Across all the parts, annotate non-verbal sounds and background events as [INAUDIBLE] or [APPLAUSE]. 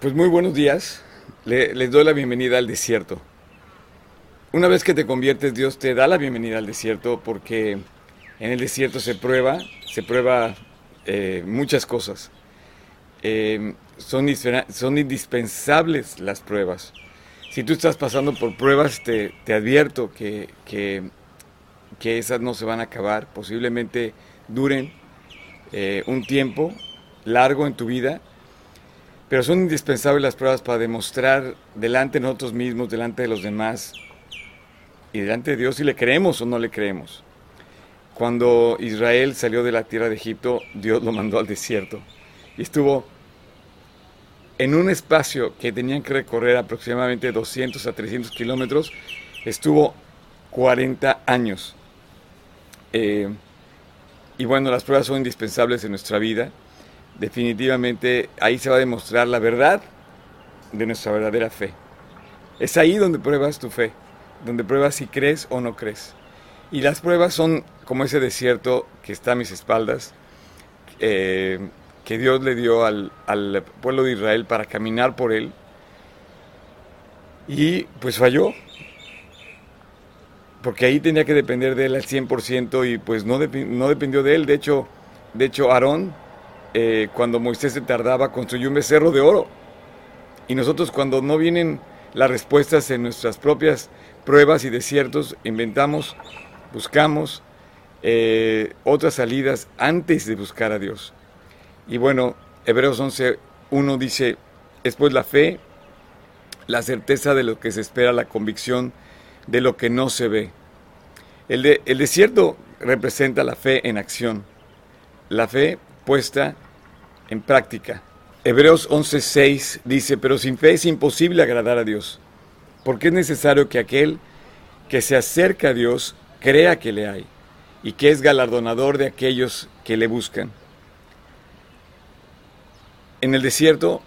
Pues muy buenos días. les doy la bienvenida al desierto. Una vez que te conviertes, Dios te da la bienvenida al desierto porque en el desierto se prueba, se prueba eh, muchas cosas. Eh, son, indispensables las pruebas. Si tú estás pasando por pruebas, te, advierto que, que, esas no se van a acabar. Posiblemente duren eh, un tiempo largo en tu vida pero son indispensables las pruebas para demostrar delante de nosotros mismos, delante de los demás y delante de Dios si le creemos o no le creemos. Cuando Israel salió de la tierra de Egipto, Dios lo mandó al desierto y estuvo en un espacio que tenían que recorrer aproximadamente 200 a 300 kilómetros, estuvo 40 años. Eh, y bueno, las pruebas son indispensables en nuestra vida definitivamente ahí se va a demostrar la verdad de nuestra verdadera fe. Es ahí donde pruebas tu fe, donde pruebas si crees o no crees. Y las pruebas son como ese desierto que está a mis espaldas, eh, que Dios le dio al, al pueblo de Israel para caminar por él. Y pues falló, porque ahí tenía que depender de él al 100% y pues no, no dependió de él. De hecho, de hecho Aarón eh, cuando Moisés se tardaba, construyó un becerro de oro. Y nosotros cuando no vienen las respuestas en nuestras propias pruebas y desiertos, inventamos, buscamos eh, otras salidas antes de buscar a Dios. Y bueno, Hebreos 11.1 dice, es pues la fe, la certeza de lo que se espera, la convicción de lo que no se ve. El, el desierto representa la fe en acción, la fe puesta en práctica. Hebreos 11:6 dice, pero sin fe es imposible agradar a Dios, porque es necesario que aquel que se acerca a Dios crea que le hay y que es galardonador de aquellos que le buscan. En el desierto,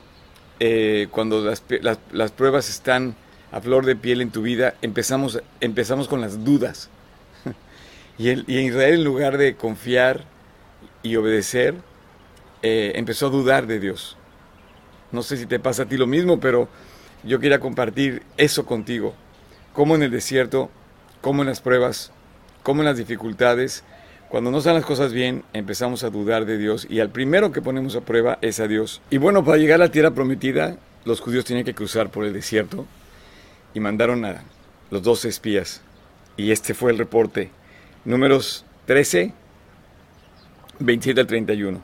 eh, cuando las, pruebas están a flor de piel en tu vida, empezamos, empezamos con las dudas. [LAUGHS] y, el, y en Israel, en lugar de confiar y obedecer, eh, empezó a dudar de Dios. No sé si te pasa a ti lo mismo, pero yo quería compartir eso contigo. Cómo en el desierto, cómo en las pruebas, cómo en las dificultades, cuando no salen las cosas bien, empezamos a dudar de Dios y al primero que ponemos a prueba es a Dios. Y bueno, para llegar a la tierra prometida, los judíos tenían que cruzar por el desierto y mandaron a los dos espías. Y este fue el reporte. Números 13, 27 al 31.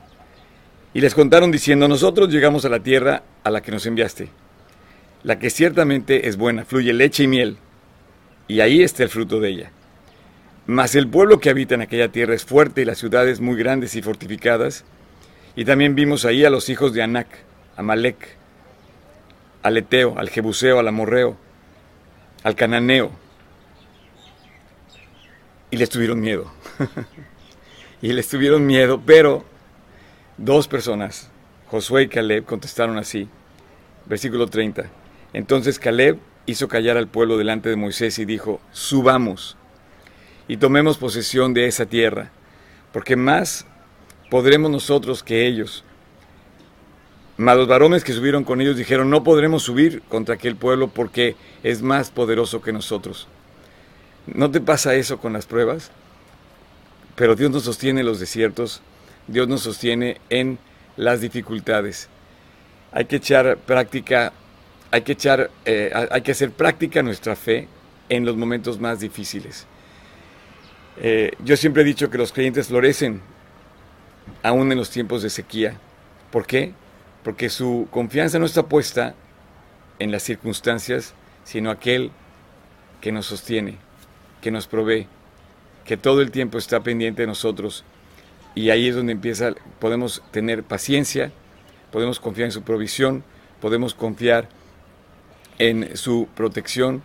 Y les contaron diciendo, nosotros llegamos a la tierra a la que nos enviaste, la que ciertamente es buena, fluye leche y miel, y ahí está el fruto de ella. Mas el pueblo que habita en aquella tierra es fuerte y las ciudades muy grandes y fortificadas, y también vimos ahí a los hijos de Anac, a Malek, al Eteo, al Jebuseo, al Amorreo, al Cananeo, y les tuvieron miedo. [LAUGHS] y les tuvieron miedo, pero Dos personas, Josué y Caleb, contestaron así. Versículo 30. Entonces Caleb hizo callar al pueblo delante de Moisés y dijo, subamos y tomemos posesión de esa tierra, porque más podremos nosotros que ellos. Mas los varones que subieron con ellos dijeron, no podremos subir contra aquel pueblo porque es más poderoso que nosotros. ¿No te pasa eso con las pruebas? Pero Dios nos sostiene en los desiertos Dios nos sostiene en las dificultades. Hay que echar práctica, hay que echar, eh, hay que hacer práctica nuestra fe en los momentos más difíciles. Eh, yo siempre he dicho que los creyentes florecen aún en los tiempos de sequía. ¿Por qué? Porque su confianza no está puesta en las circunstancias, sino aquel que nos sostiene, que nos provee, que todo el tiempo está pendiente de nosotros y ahí es donde empieza, podemos tener paciencia, podemos confiar en su provisión, podemos confiar en su protección.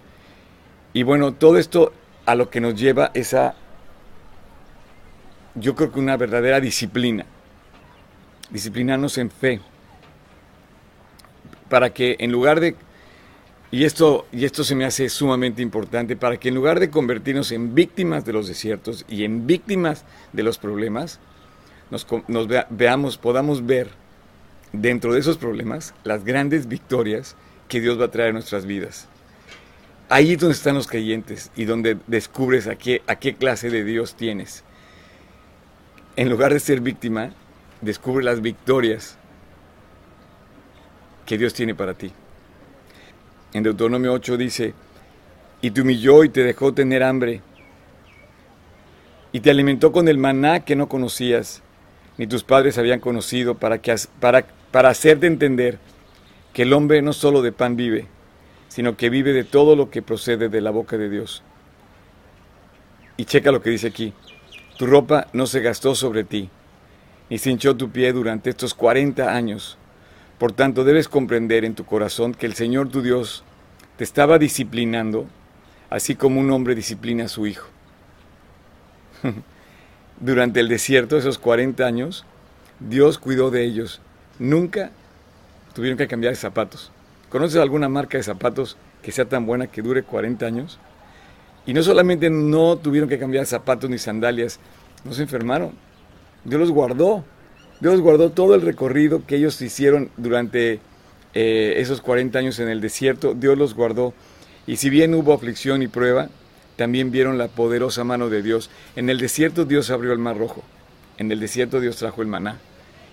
Y bueno, todo esto a lo que nos lleva es a, yo creo que una verdadera disciplina, disciplinarnos en fe, para que en lugar de, y esto, y esto se me hace sumamente importante, para que en lugar de convertirnos en víctimas de los desiertos y en víctimas de los problemas, nos, veamos, podamos ver dentro de esos problemas las grandes victorias que Dios va a traer a nuestras vidas. Ahí es donde están los creyentes y donde descubres a qué, a qué clase de Dios tienes. En lugar de ser víctima, descubre las victorias que Dios tiene para ti. En Deuteronomio 8 dice, y te humilló y te dejó tener hambre, y te alimentó con el maná que no conocías, ni tus padres habían conocido, para, que, para, para hacerte entender que el hombre no solo de pan vive, sino que vive de todo lo que procede de la boca de Dios. Y checa lo que dice aquí, tu ropa no se gastó sobre ti, ni se hinchó tu pie durante estos 40 años. Por tanto, debes comprender en tu corazón que el Señor tu Dios te estaba disciplinando, así como un hombre disciplina a su hijo. [LAUGHS] Durante el desierto, esos 40 años, Dios cuidó de ellos. Nunca tuvieron que cambiar de zapatos. ¿Conoces alguna marca de zapatos que sea tan buena que dure 40 años? Y no solamente no tuvieron que cambiar zapatos ni sandalias, no se enfermaron. Dios los guardó. Dios guardó todo el recorrido que ellos hicieron durante eh, esos 40 años en el desierto. Dios los guardó. Y si bien hubo aflicción y prueba, también vieron la poderosa mano de Dios. En el desierto Dios abrió el mar rojo. En el desierto Dios trajo el maná.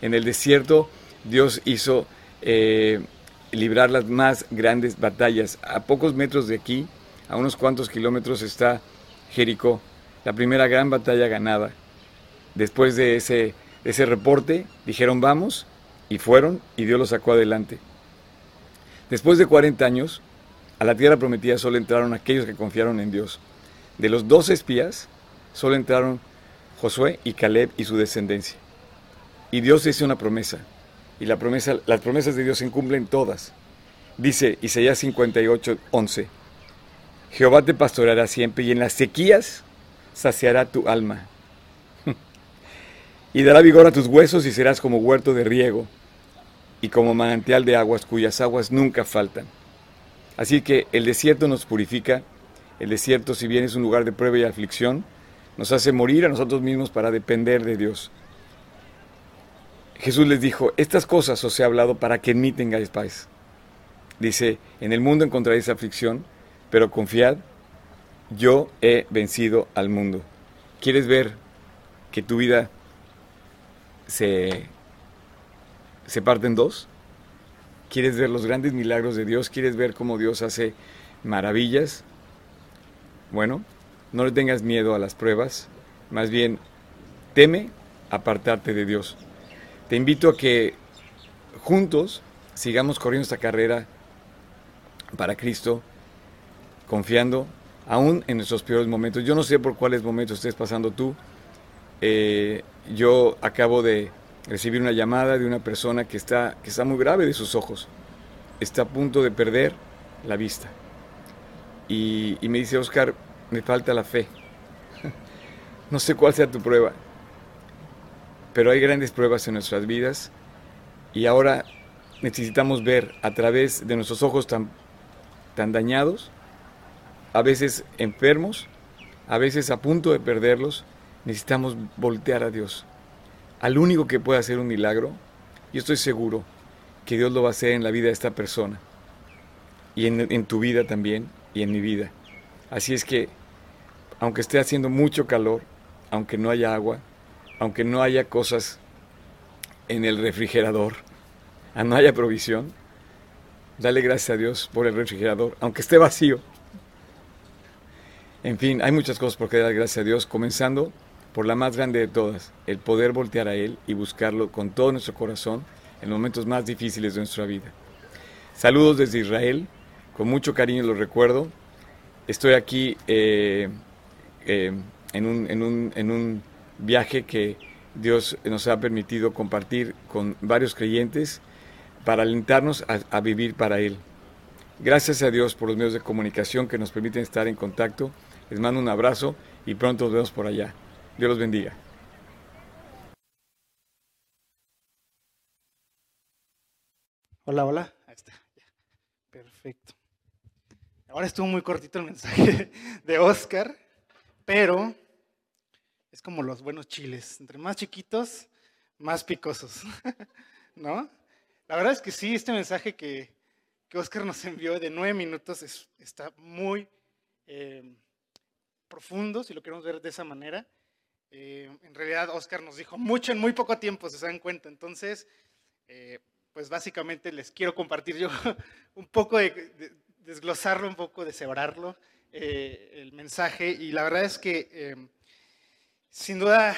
En el desierto Dios hizo eh, librar las más grandes batallas. A pocos metros de aquí, a unos cuantos kilómetros, está Jericó, la primera gran batalla ganada. Después de ese, ese reporte, dijeron vamos, y fueron, y Dios los sacó adelante. Después de 40 años, a la tierra prometida solo entraron aquellos que confiaron en Dios. De los dos espías, solo entraron Josué y Caleb y su descendencia. Y Dios hizo una promesa. Y la promesa, las promesas de Dios se cumplen todas. Dice Isaías 58, 11. Jehová te pastoreará siempre y en las sequías saciará tu alma. [LAUGHS] y dará vigor a tus huesos y serás como huerto de riego y como manantial de aguas cuyas aguas nunca faltan. Así que el desierto nos purifica, el desierto si bien es un lugar de prueba y aflicción, nos hace morir a nosotros mismos para depender de Dios. Jesús les dijo, estas cosas os he hablado para que en mí tengáis paz. Dice, en el mundo encontraréis aflicción, pero confiad, yo he vencido al mundo. ¿Quieres ver que tu vida se, se parte en dos? ¿Quieres ver los grandes milagros de Dios? ¿Quieres ver cómo Dios hace maravillas? Bueno, no le tengas miedo a las pruebas, más bien teme apartarte de Dios. Te invito a que juntos sigamos corriendo esta carrera para Cristo, confiando aún en nuestros peores momentos. Yo no sé por cuáles momentos estés pasando tú. Eh, yo acabo de recibir una llamada de una persona que está, que está muy grave de sus ojos. Está a punto de perder la vista. Y, me dice, Oscar, me falta la fe. [LAUGHS] no sé cuál sea tu prueba pero hay grandes pruebas en nuestras vidas y ahora necesitamos ver a través de nuestros ojos tan, tan dañados, a veces enfermos, a veces a punto de perderlos, necesitamos voltear a Dios. Al único que puede hacer un milagro, yo estoy seguro que Dios lo va a hacer en la vida de esta persona y en, tu vida también y en mi vida. Así es que, aunque esté haciendo mucho calor, aunque no haya agua, aunque no haya cosas en el refrigerador, [LAUGHS] no haya provisión, dale gracias a Dios por el refrigerador, aunque esté vacío. En fin, hay muchas cosas por que dar gracias a Dios, comenzando por la más grande de todas, el poder voltear a Él y buscarlo con todo nuestro corazón en momentos más difíciles de nuestra vida. Saludos desde Israel, con mucho cariño los recuerdo. Estoy aquí eh, eh, en, un, en, un, en un viaje que Dios nos ha permitido compartir con varios creyentes para alentarnos a, vivir para Él. Gracias a Dios por los medios de comunicación que nos permiten estar en contacto. Les mando un abrazo y pronto nos vemos por allá. Dios los bendiga. Hola, hola. Ahí está. Perfecto. Ahora estuvo muy cortito el mensaje [LAUGHS] de Oscar, pero es como los buenos chiles. Entre más chiquitos, más picosos. [LAUGHS] ¿No? La verdad es que sí, este mensaje que, que Oscar nos envió de nueve minutos está muy eh, profundo, si lo queremos ver de esa manera. Eh, en realidad, Oscar nos dijo mucho en muy poco tiempo, se dan cuenta. Entonces, eh, pues básicamente les quiero compartir yo [LAUGHS] un poco de, desglosarlo, un poco de sebrarlo, el mensaje. Y la verdad es que, sin duda,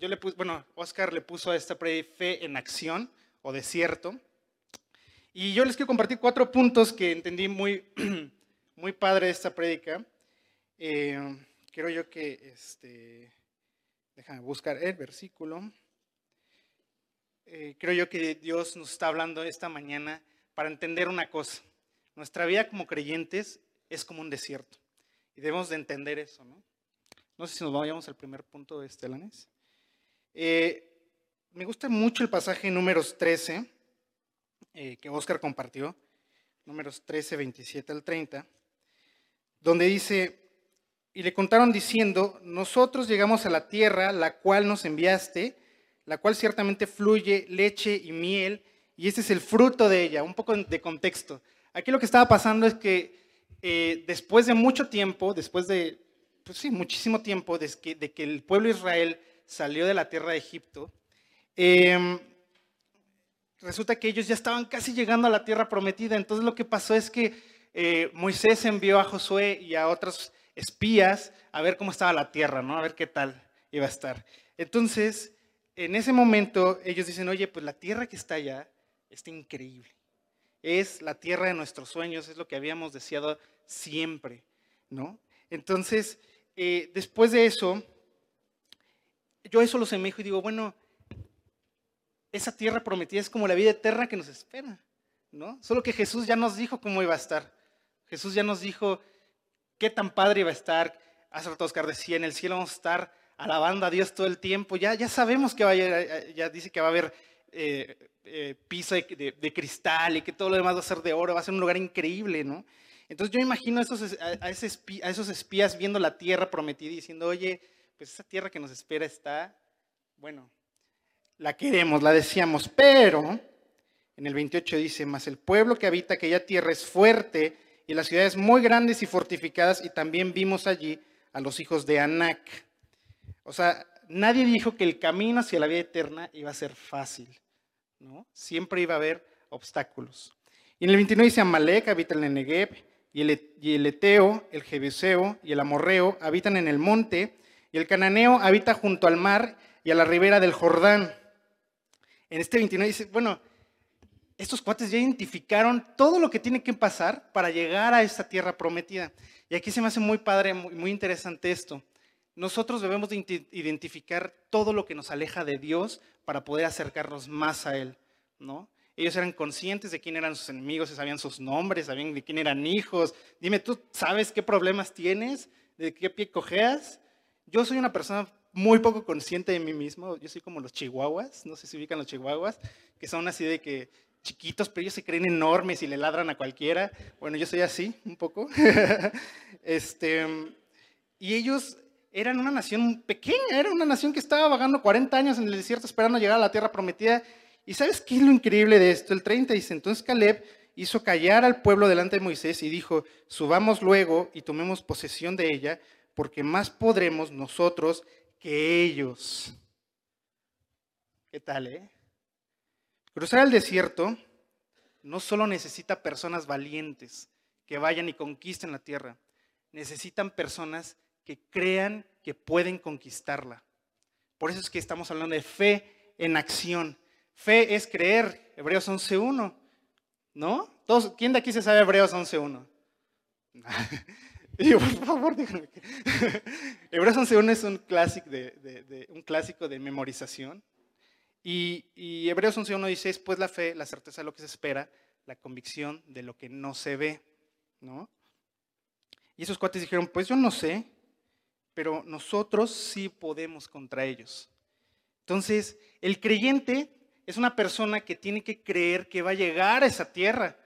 yo le puse, bueno, Oscar le puso a esta fe en acción o desierto. Y yo les quiero compartir cuatro puntos que entendí muy, [CLEARS THROAT] muy padre de esta prédica. Eh, creo yo que, este, déjame buscar el versículo. Eh, creo yo que Dios nos está hablando esta mañana para entender una cosa. Nuestra vida como creyentes es como un desierto. Y debemos de entender eso, ¿no? No sé si nos vayamos al primer punto de Estelanes. Eh, me gusta mucho el pasaje números 13 eh, que Oscar compartió, números 13, 27 al 30, donde dice, y le contaron diciendo, nosotros llegamos a la tierra, la cual nos enviaste, la cual ciertamente fluye leche y miel, y este es el fruto de ella, un poco de contexto. Aquí lo que estaba pasando es que eh, después de mucho tiempo, después de, pues sí, muchísimo tiempo, de que, de que el pueblo de Israel salió de la tierra de Egipto, Em, resulta que ellos ya estaban casi llegando a la tierra prometida. Entonces lo que pasó es que eh, Moisés envió a Josué y a otros espías a ver cómo estaba la tierra, ¿no? A ver qué tal iba a estar. Entonces, en ese momento ellos dicen, oye, pues la tierra que está allá está increíble. Es la tierra de nuestros sueños, es lo que habíamos deseado siempre, ¿no? Entonces, eh, después de eso, yo eso lo semejo y digo, bueno, esa tierra prometida es como la vida eterna que nos espera, ¿no? Solo que Jesús ya nos dijo cómo iba a estar. Jesús ya nos dijo qué tan padre iba a estar. Hace rato Oscar decía, en el cielo vamos a estar alabando a Dios todo el tiempo. Ya, ya sabemos que va a haber, ya dice que va a haber eh, eh, piso de, cristal y que todo lo demás va a ser de oro, va a ser un lugar increíble, ¿no? Entonces yo imagino a esos, espías viendo la tierra prometida y diciendo, oye, pues esa tierra que nos espera está, bueno, la queremos, la deseamos, pero en el 28 dice, mas el pueblo que habita aquella tierra es fuerte y las ciudades muy grandes y fortificadas y también vimos allí a los hijos de Anac. O sea, nadie dijo que el camino hacia la vida eterna iba a ser fácil, ¿no? Siempre iba a haber obstáculos. Y en el 29 dice, Amalek habita en el Negev y el, y el Eteo, el Jebuseo y el Amorreo habitan en el monte y el Cananeo habita junto al mar y a la ribera del Jordán en este 29 dice, bueno, estos cuates ya identificaron todo lo que tiene que pasar para llegar a esta tierra prometida. Y aquí se me hace muy padre, muy, interesante esto. Nosotros debemos de identificar todo lo que nos aleja de Dios para poder acercarnos más a Él, ¿no? Ellos eran conscientes de quién eran sus enemigos, sabían sus nombres, sabían de quién eran hijos. Dime, ¿tú sabes qué problemas tienes? ¿De qué pie cojeas? Yo soy una persona muy poco consciente de mí mismo. Yo soy como los chihuahuas, no sé si ubican los chihuahuas, que son así de que chiquitos, pero ellos se creen enormes y le ladran a cualquiera. Bueno, yo soy así, un poco. [LAUGHS] este, y ellos eran una nación pequeña, era una nación que estaba vagando 40 años en el desierto esperando llegar a la tierra prometida. ¿Y sabes qué es lo increíble de esto? El 30 dice, entonces Caleb hizo callar al pueblo delante de Moisés y dijo, subamos luego y tomemos posesión de ella, porque más podremos nosotros que ellos. ¿Qué tal, eh? Cruzar el desierto no solo necesita personas valientes que vayan y conquisten la tierra, necesitan personas que crean que pueden conquistarla. Por eso es que estamos hablando de fe en acción. Fe es creer, Hebreos 11.1, ¿no? Todos, ¿Quién de aquí se sabe Hebreos 11.1? [LAUGHS] Y yo, por favor, díganme. [LAUGHS] Hebreos 11.1 es un clásico de memorización. Y, y Hebreos 11.1 dice, es pues la fe, la certeza de lo que se espera, la convicción de lo que no se ve. ¿no? Y esos cuates dijeron, pues yo no sé, pero nosotros sí podemos contra ellos. Entonces, el creyente es una persona que tiene que creer que va a llegar a esa tierra.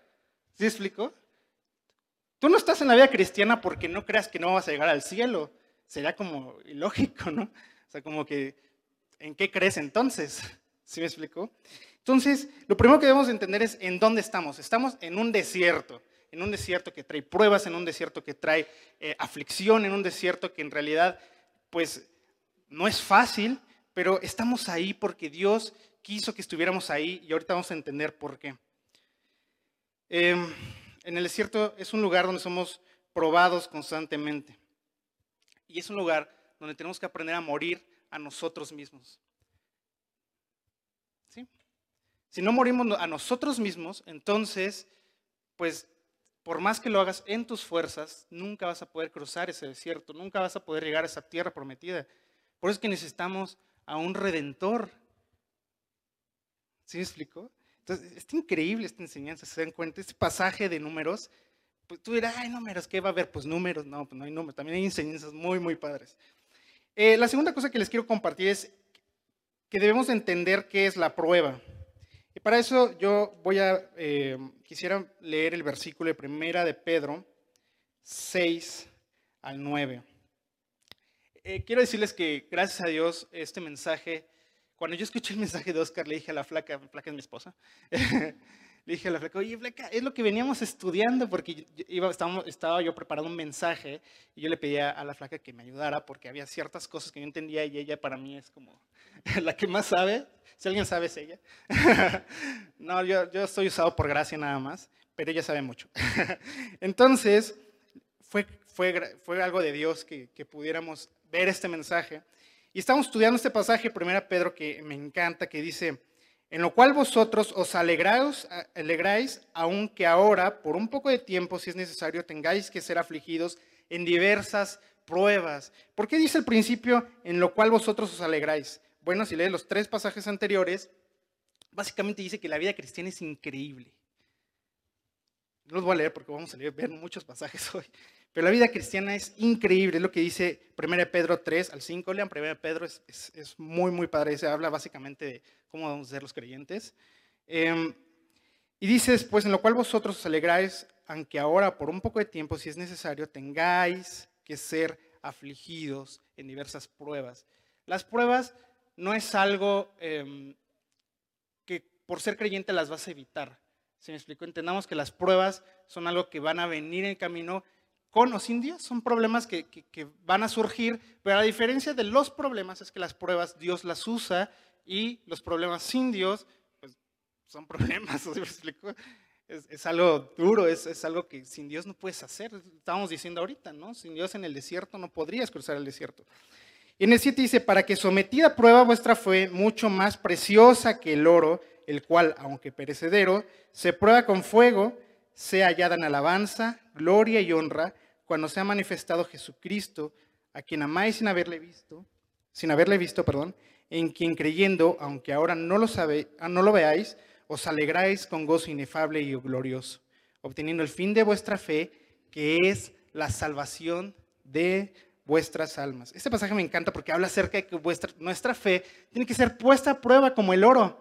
¿Sí explico? Tú no estás en la vida cristiana porque no creas que no vas a llegar al cielo. Sería como ilógico, ¿no? O sea, como que, ¿en qué crees entonces? ¿Sí me explico? Entonces, lo primero que debemos entender es en dónde estamos. Estamos en un desierto, en un desierto que trae pruebas, en un desierto que trae eh, aflicción, en un desierto que en realidad, pues, no es fácil, pero estamos ahí porque Dios quiso que estuviéramos ahí y ahorita vamos a entender por qué. Em, en el desierto es un lugar donde somos probados constantemente. Y es un lugar donde tenemos que aprender a morir a nosotros mismos. ¿Sí? Si no morimos a nosotros mismos, entonces, pues, por más que lo hagas en tus fuerzas, nunca vas a poder cruzar ese desierto, nunca vas a poder llegar a esa tierra prometida. Por eso es que necesitamos a un redentor. ¿Sí me explicó? Entonces, está increíble esta enseñanza, se dan cuenta, este pasaje de números, pues tú dirás, ay, números, ¿qué va a haber? Pues números, no, pues no hay números, también hay enseñanzas muy, muy padres. Eh, la segunda cosa que les quiero compartir es que debemos entender qué es la prueba. Y para eso yo voy a, eh, quisiera leer el versículo de primera de Pedro 6 al 9. Eh, quiero decirles que gracias a Dios este mensaje, cuando yo escuché el mensaje de Oscar, le dije a la flaca, la flaca es mi esposa, [LAUGHS] le dije a la flaca, oye, flaca, es lo que veníamos estudiando, porque iba, estaba yo preparando un mensaje y yo le pedía a la flaca que me ayudara porque había ciertas cosas que yo entendía y ella para mí es como [LAUGHS] la que más sabe. Si alguien sabe es ella. [LAUGHS] no, yo, yo estoy usado por gracia nada más, pero ella sabe mucho. [LAUGHS] Entonces, fue, fue, fue algo de Dios que, que pudiéramos ver este mensaje. Y estamos estudiando este pasaje, 1 Pedro, que me encanta, que dice, en lo cual vosotros os alegráis, alegráis, aunque ahora, por un poco de tiempo, si es necesario, tengáis que ser afligidos en diversas pruebas. ¿Por qué dice el principio, en lo cual vosotros os alegráis? Bueno, si lees los tres pasajes anteriores, básicamente dice que la vida cristiana es increíble. No los voy a leer porque vamos a leer, ver muchos pasajes [LAUGHS] hoy. Pero la vida cristiana es increíble, es lo que dice 1 Pedro 3 al 5. Lean 1 Pedro, es, es, muy, muy padre. Se habla básicamente de cómo a ser los creyentes. Em, y dice después, en lo cual vosotros os alegráis, aunque ahora por un poco de tiempo, si es necesario, tengáis que ser afligidos en diversas pruebas. Las pruebas no es algo em, que por ser creyente las vas a evitar. ¿Se me explico? Entendamos que las pruebas son algo que van a venir en camino con o sin Dios. Son problemas que, van a surgir, pero a diferencia de los problemas es que las pruebas Dios las usa y los problemas sin Dios, pues son problemas. [LAUGHS] Es, algo duro, es, es, algo que sin Dios no puedes hacer. Estábamos diciendo ahorita, ¿no? Sin Dios en el desierto no podrías cruzar el desierto. En el 7 dice, para que sometida a prueba vuestra fe, mucho más preciosa que el oro, el cual, aunque perecedero, se prueba con fuego, sea hallada en alabanza, gloria y honra cuando se ha manifestado Jesucristo, a quien amáis sin haberle visto, sin haberle visto, perdón, en quien creyendo, aunque ahora no lo, sabe, ah, no lo veáis, os alegráis con gozo inefable y glorioso, obteniendo el fin de vuestra fe, que es la salvación de vuestras almas. Este pasaje me encanta porque habla acerca de que nuestra fe tiene que ser puesta a prueba como el oro.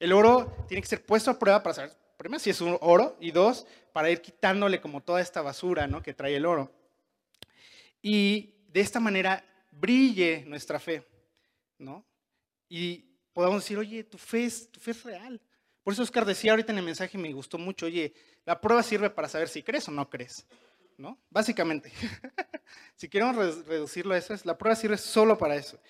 El oro tiene que ser puesto a prueba para saber primero si es un oro y dos, para ir quitándole como toda esta basura ¿no? que trae el oro. Y de esta manera brille nuestra fe, ¿no? Y podamos decir, oye, tu fe es, tu fe es real. Por eso Oscar decía ahorita en el mensaje, me gustó mucho, oye, la prueba sirve para saber si crees o no crees, ¿no? Básicamente. [LAUGHS] si queremos reducirlo a eso, la prueba sirve solo para eso.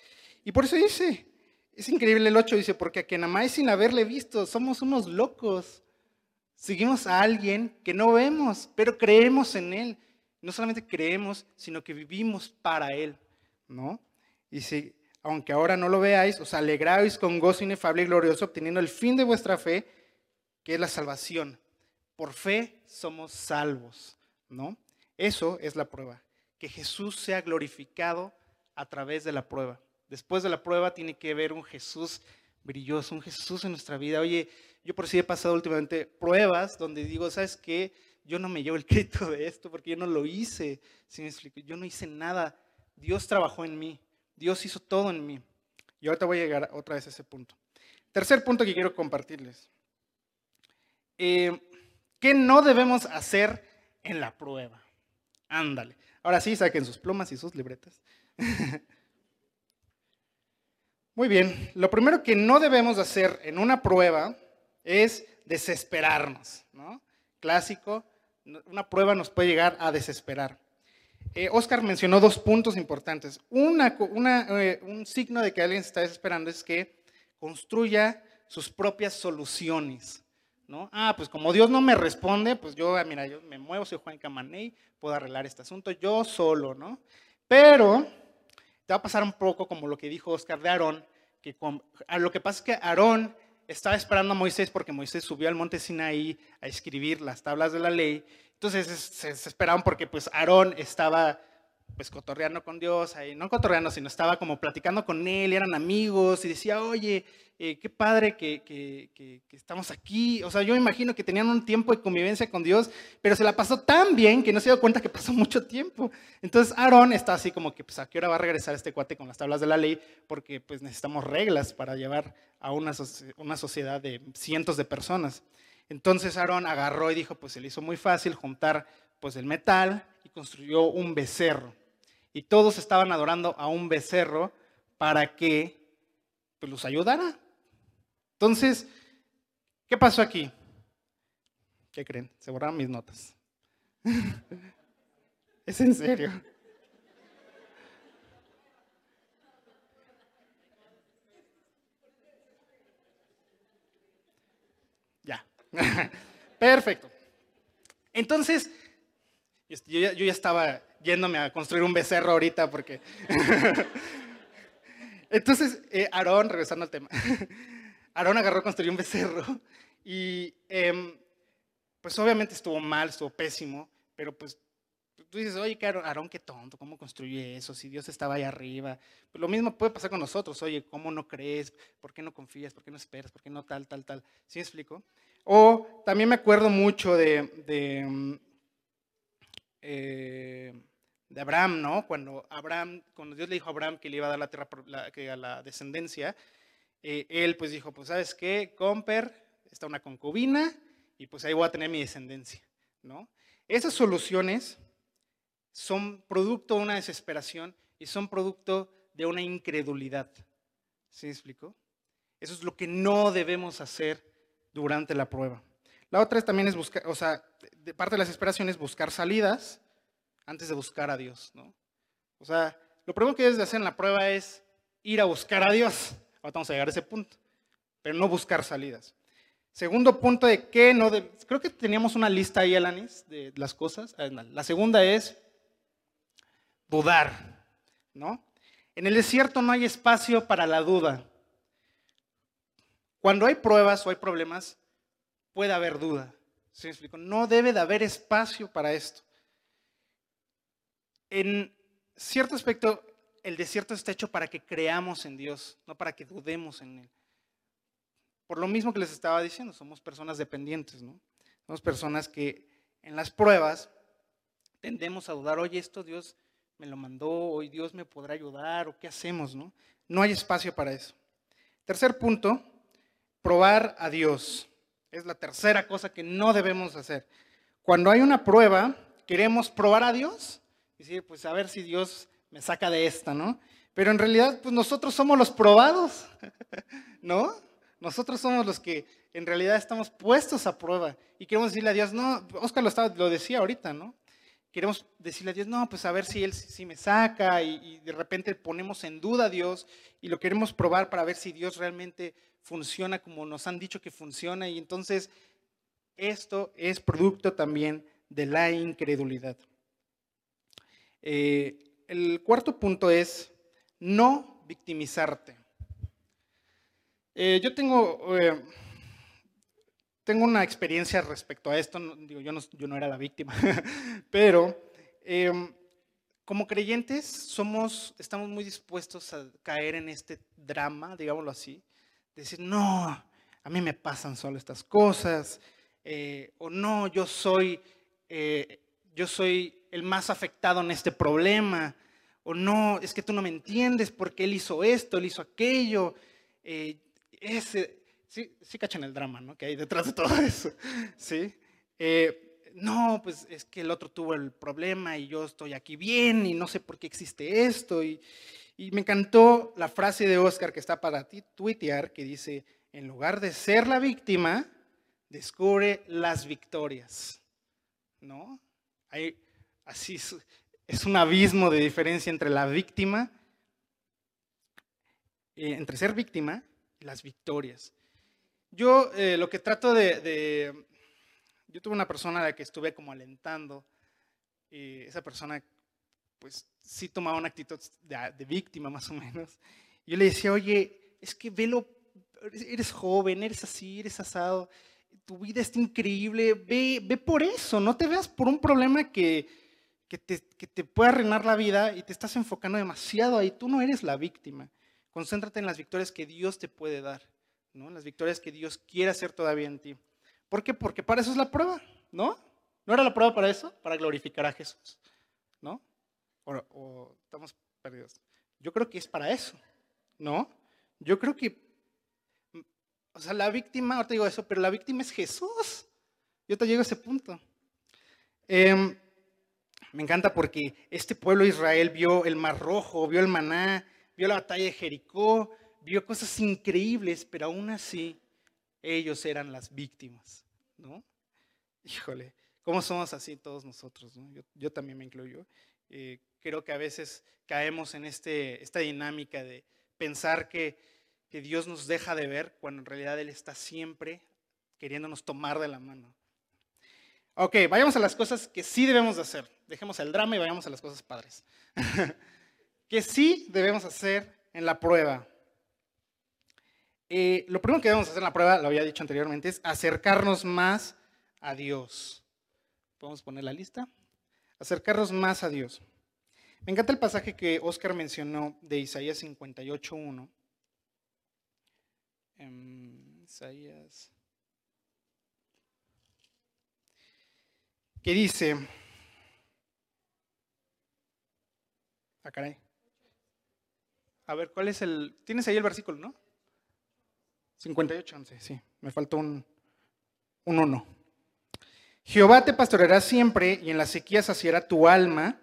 Y por eso dice, es increíble el 8, dice, porque a quien amáis sin haberle visto, somos unos locos. Seguimos a alguien que no vemos, pero creemos en Él. No solamente creemos, sino que vivimos para Él, ¿no? Dice, aunque ahora no lo veáis, os alegráis con gozo inefable y glorioso, obteniendo el fin de vuestra fe, que es la salvación. Por fe somos salvos, ¿no? Eso es la prueba, que Jesús sea glorificado a través de la prueba. Después de la prueba tiene que haber un Jesús brilloso, un Jesús en nuestra vida. Oye, yo por si he pasado últimamente pruebas donde digo, ¿sabes qué? Yo no me llevo el [LAUGHS] crédito de esto porque yo no lo hice. ¿Sí? Yo no hice nada. Dios trabajó en mí. Dios hizo todo en mí. Y ahorita voy a llegar otra vez a ese punto. Tercer punto que quiero compartirles. Eh, ¿Qué no debemos hacer en la prueba? Ándale. Ahora sí, saquen sus plumas y sus libretas. [LAUGHS] Muy bien, lo primero que no debemos hacer en una prueba es desesperarnos, ¿no? Clásico, una prueba nos puede llegar a desesperar. Eh, Oscar mencionó dos puntos importantes. Eh, un signo de que alguien se está desesperando es que construya sus propias soluciones. ¿No? Ah, pues como Dios no me responde, pues yo, ah, mira, yo me muevo, soy Juan Camaney, puedo arreglar este asunto yo solo, ¿no? Pero te va a pasar un poco como lo que dijo Oscar de Aarón, que lo que pasa es que Aarón estaba esperando a Moisés porque Moisés subió al monte Sinaí a escribir las tablas de la ley. Entonces se, se esperaban porque pues Aarón estaba pues cotorreando con Dios, ahí, no cotorreando, sino estaba como platicando con él, eran amigos y decía, oye, eh, qué padre que, que, que, estamos aquí. O sea, yo imagino que tenían un tiempo de convivencia con Dios, pero se la pasó tan bien que no se dio cuenta que pasó mucho tiempo. Entonces Aarón está así como que, pues, ¿a qué hora va a regresar este cuate con las tablas de la ley? Porque pues necesitamos reglas para llevar a una, una sociedad de cientos de personas. Entonces Aarón agarró y dijo, pues se le hizo muy fácil juntar pues el metal y construyó un becerro y todos estaban adorando a un becerro para que pues, los ayudara. Entonces, ¿qué pasó aquí? ¿Qué creen? Se borraron mis notas. [LAUGHS] es en serio. Ya. [LAUGHS] Perfecto. Entonces, yo ya, estaba yéndome a construir un becerro ahorita porque... [LAUGHS] Entonces, eh, Aarón, regresando al tema, [LAUGHS] Aarón agarró a construir un becerro y em, pues obviamente estuvo mal, estuvo pésimo, pero pues tú dices, oye, Aarón, qué tonto, ¿cómo construye eso? Si Dios estaba ahí arriba. Pues lo mismo puede pasar con nosotros, oye, ¿cómo no crees? ¿Por qué no confías? ¿Por qué no esperas? ¿Por qué no tal, tal, tal? ¿Sí me explico? O también me acuerdo mucho de, de em, eh, de Abraham, ¿no? Cuando Abraham, cuando Dios le dijo a Abraham que le iba a dar la tierra a la descendencia, eh, él pues dijo, pues sabes qué, Comper, está una concubina y pues ahí voy a tener mi descendencia, ¿no? Esas soluciones son producto de una desesperación y son producto de una incredulidad. ¿Sí me explico? Eso es lo que no debemos hacer durante la prueba. La otra también es buscar, o sea, de parte de la desesperación es buscar salidas antes de buscar a Dios, ¿no? O sea, lo primero que debes de hacer en la prueba es ir a buscar a Dios. Ahora vamos a llegar a ese punto, pero no buscar salidas. Segundo punto de qué no, creo que teníamos una lista ahí, Alanis, de las cosas. Ah, la segunda es dudar, ¿no? En el desierto no hay espacio para la duda. Cuando hay pruebas o hay problemas, puede haber duda. ¿Sí me? No debe de haber espacio para esto. En cierto aspecto, el desierto está hecho para que creamos en Dios, no para que dudemos en Él. Por lo mismo que les estaba diciendo, somos personas dependientes, ¿no? Somos personas que en las pruebas tendemos a dudar, oye, esto Dios me lo mandó, hoy Dios me podrá ayudar, o qué hacemos, ¿no? No hay espacio para eso. Tercer punto, probar a Dios. Es la tercera cosa que no debemos hacer. Cuando hay una prueba, queremos probar a Dios y decir, pues a ver si Dios me saca de esta, ¿no? Pero en realidad, pues nosotros somos los probados, [LAUGHS] ¿no? Nosotros somos los que en realidad estamos puestos a prueba y queremos decirle a Dios, no, Oscar lo, estaba, lo decía ahorita, ¿no? Queremos decirle a Dios, no, pues a ver si Él sí me saca y de repente ponemos en duda a Dios y lo queremos probar para ver si Dios realmente funciona como nos han dicho que funciona y entonces esto es producto también de la incredulidad. Eh, el cuarto punto es no victimizarte. Eh, yo tengo, eh, tengo una experiencia respecto a esto, yo no, yo no era la víctima, [LAUGHS] pero em, como creyentes somos, estamos muy dispuestos a caer en este drama, digámoslo así, decir, no, a mí me pasan solo estas cosas, o no, yo soy, yo soy el más afectado en este problema, o no, es que tú no me entiendes porque él hizo esto, él hizo aquello. Eh, ese, sí, sí cachan el drama, ¿no? Que hay detrás de todo [LAUGHS] eso, ¿sí? no, pues es que el otro tuvo el problema y yo estoy aquí bien y no sé por qué existe esto y, Y me encantó la frase de Oscar que está para ti, tuitear, que dice, en lugar de ser la víctima, descubre las victorias. ¿No? Hay, así es, un abismo de diferencia entre la víctima, eh, entre ser víctima y las victorias. Yo eh, lo que trato de, Yo tuve una persona a la que estuve como alentando, esa persona pues sí tomaba una actitud de, víctima más o menos. Yo le decía, oye, es que velo, eres joven, eres así, eres asado, tu vida está increíble, ve, ve por eso, no te veas por un problema que, que, te, que te puede arruinar la vida y te estás enfocando demasiado ahí, tú no eres la víctima. Concéntrate en las victorias que Dios te puede dar, ¿no? las victorias que Dios quiere hacer todavía en ti. ¿Por qué? Porque para eso es la prueba, ¿no? ¿No era la prueba para eso? Para glorificar a Jesús, ¿no? O, estamos perdidos. Yo creo que es para eso, ¿no? Yo creo que, o sea, la víctima, ahorita digo eso, pero la víctima es Jesús. Yo te llego a ese punto. Em, me encanta porque este pueblo de Israel vio el mar rojo, vio el maná, vio la batalla de Jericó, vio cosas increíbles, pero aún así ellos eran las víctimas, ¿no? Híjole, ¿cómo somos así todos nosotros? Yo, también me incluyo. Eh, creo que a veces caemos en este, esta dinámica de pensar que, que Dios nos deja de ver cuando en realidad Él está siempre queriéndonos tomar de la mano. Ok, vayamos a las cosas que sí debemos de hacer. Dejemos el drama y vayamos a las cosas padres. [LAUGHS] que sí debemos hacer en la prueba. Eh, lo primero que debemos hacer en la prueba, lo había dicho anteriormente, es acercarnos más a Dios. ¿Podemos poner la lista? Acercarnos más a Dios. Me encanta el pasaje que Oscar mencionó de Isaías 58.1. Em, Isaías. Que dice. Ah. A ver, ¿cuál es el. Tienes ahí el versículo, ¿no? 58.11, sí. Me faltó un, un 1. Jehová te pastoreará siempre y en la sequía saciará tu alma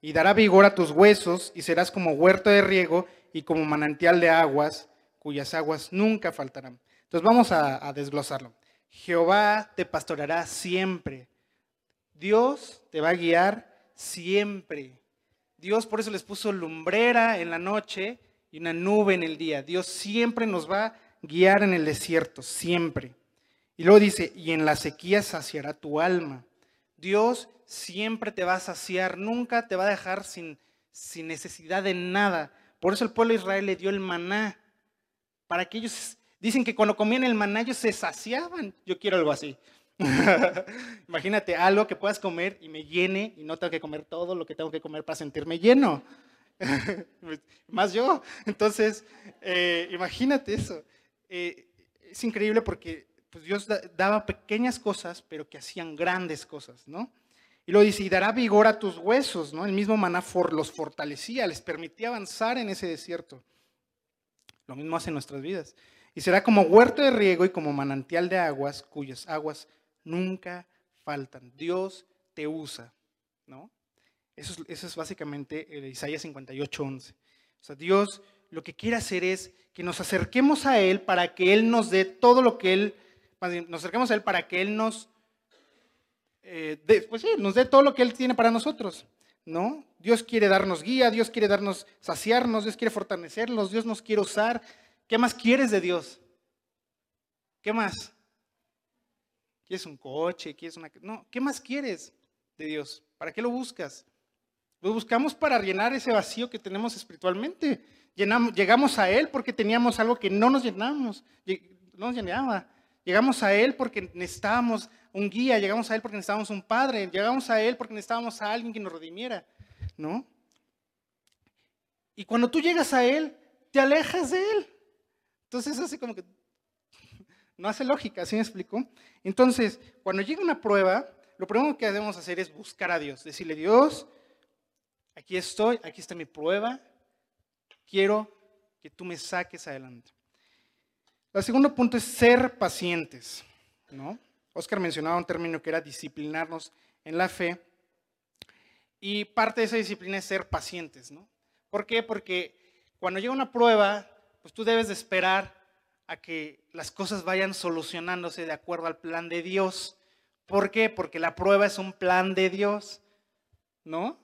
y dará vigor a tus huesos, y serás como huerto de riego y como manantial de aguas, cuyas aguas nunca faltarán. Entonces vamos a, desglosarlo. Jehová te pastoreará siempre. Dios te va a guiar siempre. Dios por eso les puso lumbrera en la noche y una nube en el día. Dios siempre nos va a guiar en el desierto, siempre. Y luego dice, y en la sequía saciará tu alma. Dios siempre te va a saciar, nunca te va a dejar sin, sin necesidad de nada. Por eso el pueblo de Israel le dio el maná, para que ellos, dicen que cuando comían el maná ellos se saciaban. Yo quiero algo así. [LAUGHS] Imagínate algo que puedas comer y me llene y no tengo que comer todo lo que tengo que comer para sentirme lleno. [LAUGHS] Más yo. Entonces, eh, imagínate eso. Eh, es increíble porque pues, Dios daba pequeñas cosas, pero que hacían grandes cosas, ¿no? Y lo dice, y dará vigor a tus huesos, ¿no? El mismo maná los fortalecía, les permitía avanzar en ese desierto. Lo mismo hace en nuestras vidas. Y será como huerto de riego y como manantial de aguas, cuyas aguas nunca faltan. Dios te usa, ¿no? Eso es, eso es básicamente el Isaías 58, 11. O sea, Dios lo que quiere hacer es que nos acerquemos a Él para que Él nos dé todo lo que Él, nos acerquemos a Él para que Él nos eh, pues sí, nos dé todo lo que Él tiene para nosotros, ¿no? Dios quiere darnos guía, Dios quiere darnos, saciarnos, Dios quiere fortalecernos, Dios nos quiere usar. ¿Qué más quieres de Dios? ¿Qué más? ¿Quieres un coche? ¿Quieres una.? No, ¿qué más quieres de Dios? ¿Para qué lo buscas? Lo buscamos para llenar ese vacío que tenemos espiritualmente. Llenamos, llegamos a Él porque teníamos algo que no nos llenamos, no nos llenaba. Llegamos a Él porque necesitábamos un guía, llegamos a Él porque necesitábamos un padre, llegamos a Él porque necesitábamos a alguien que nos redimiera, ¿no? Y cuando tú llegas a Él, te alejas de Él. Entonces así como que no hace lógica, ¿sí me explico? Entonces, cuando llega una prueba, lo primero que debemos hacer es buscar a Dios, decirle, Dios, aquí estoy, aquí está mi prueba, quiero que tú me saques adelante. El segundo punto es ser pacientes, ¿no? Oscar mencionaba un término que era disciplinarnos en la fe. Y parte de esa disciplina es ser pacientes, ¿no? ¿Por qué? Porque cuando llega una prueba, pues tú debes de esperar a que las cosas vayan solucionándose de acuerdo al plan de Dios. ¿Por qué? Porque la prueba es un plan de Dios, ¿no?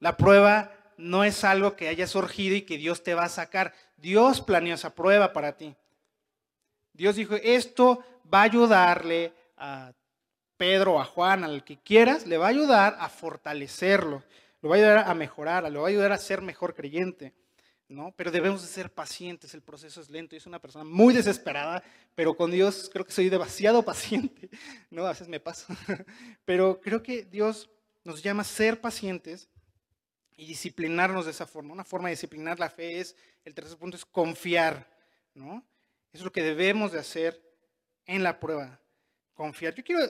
La prueba no es algo que haya surgido y que Dios te va a sacar. Dios planeó esa prueba para ti. Dios dijo, esto va a ayudarle a Pedro, a Juan, al que quieras, le va a ayudar a fortalecerlo, lo va a ayudar a mejorar, lo va a ayudar a ser mejor creyente. ¿No? Pero debemos de ser pacientes, el proceso es lento. Yo soy una persona muy desesperada, pero con Dios creo que soy demasiado [LAUGHS] paciente, ¿no? A veces me pasa. [LAUGHS] Pero creo que Dios nos llama a ser pacientes y disciplinarnos de esa forma. Una forma de disciplinar la fe es, el tercer punto es confiar, ¿no? Es lo que debemos de hacer en la prueba, confiar. Yo quiero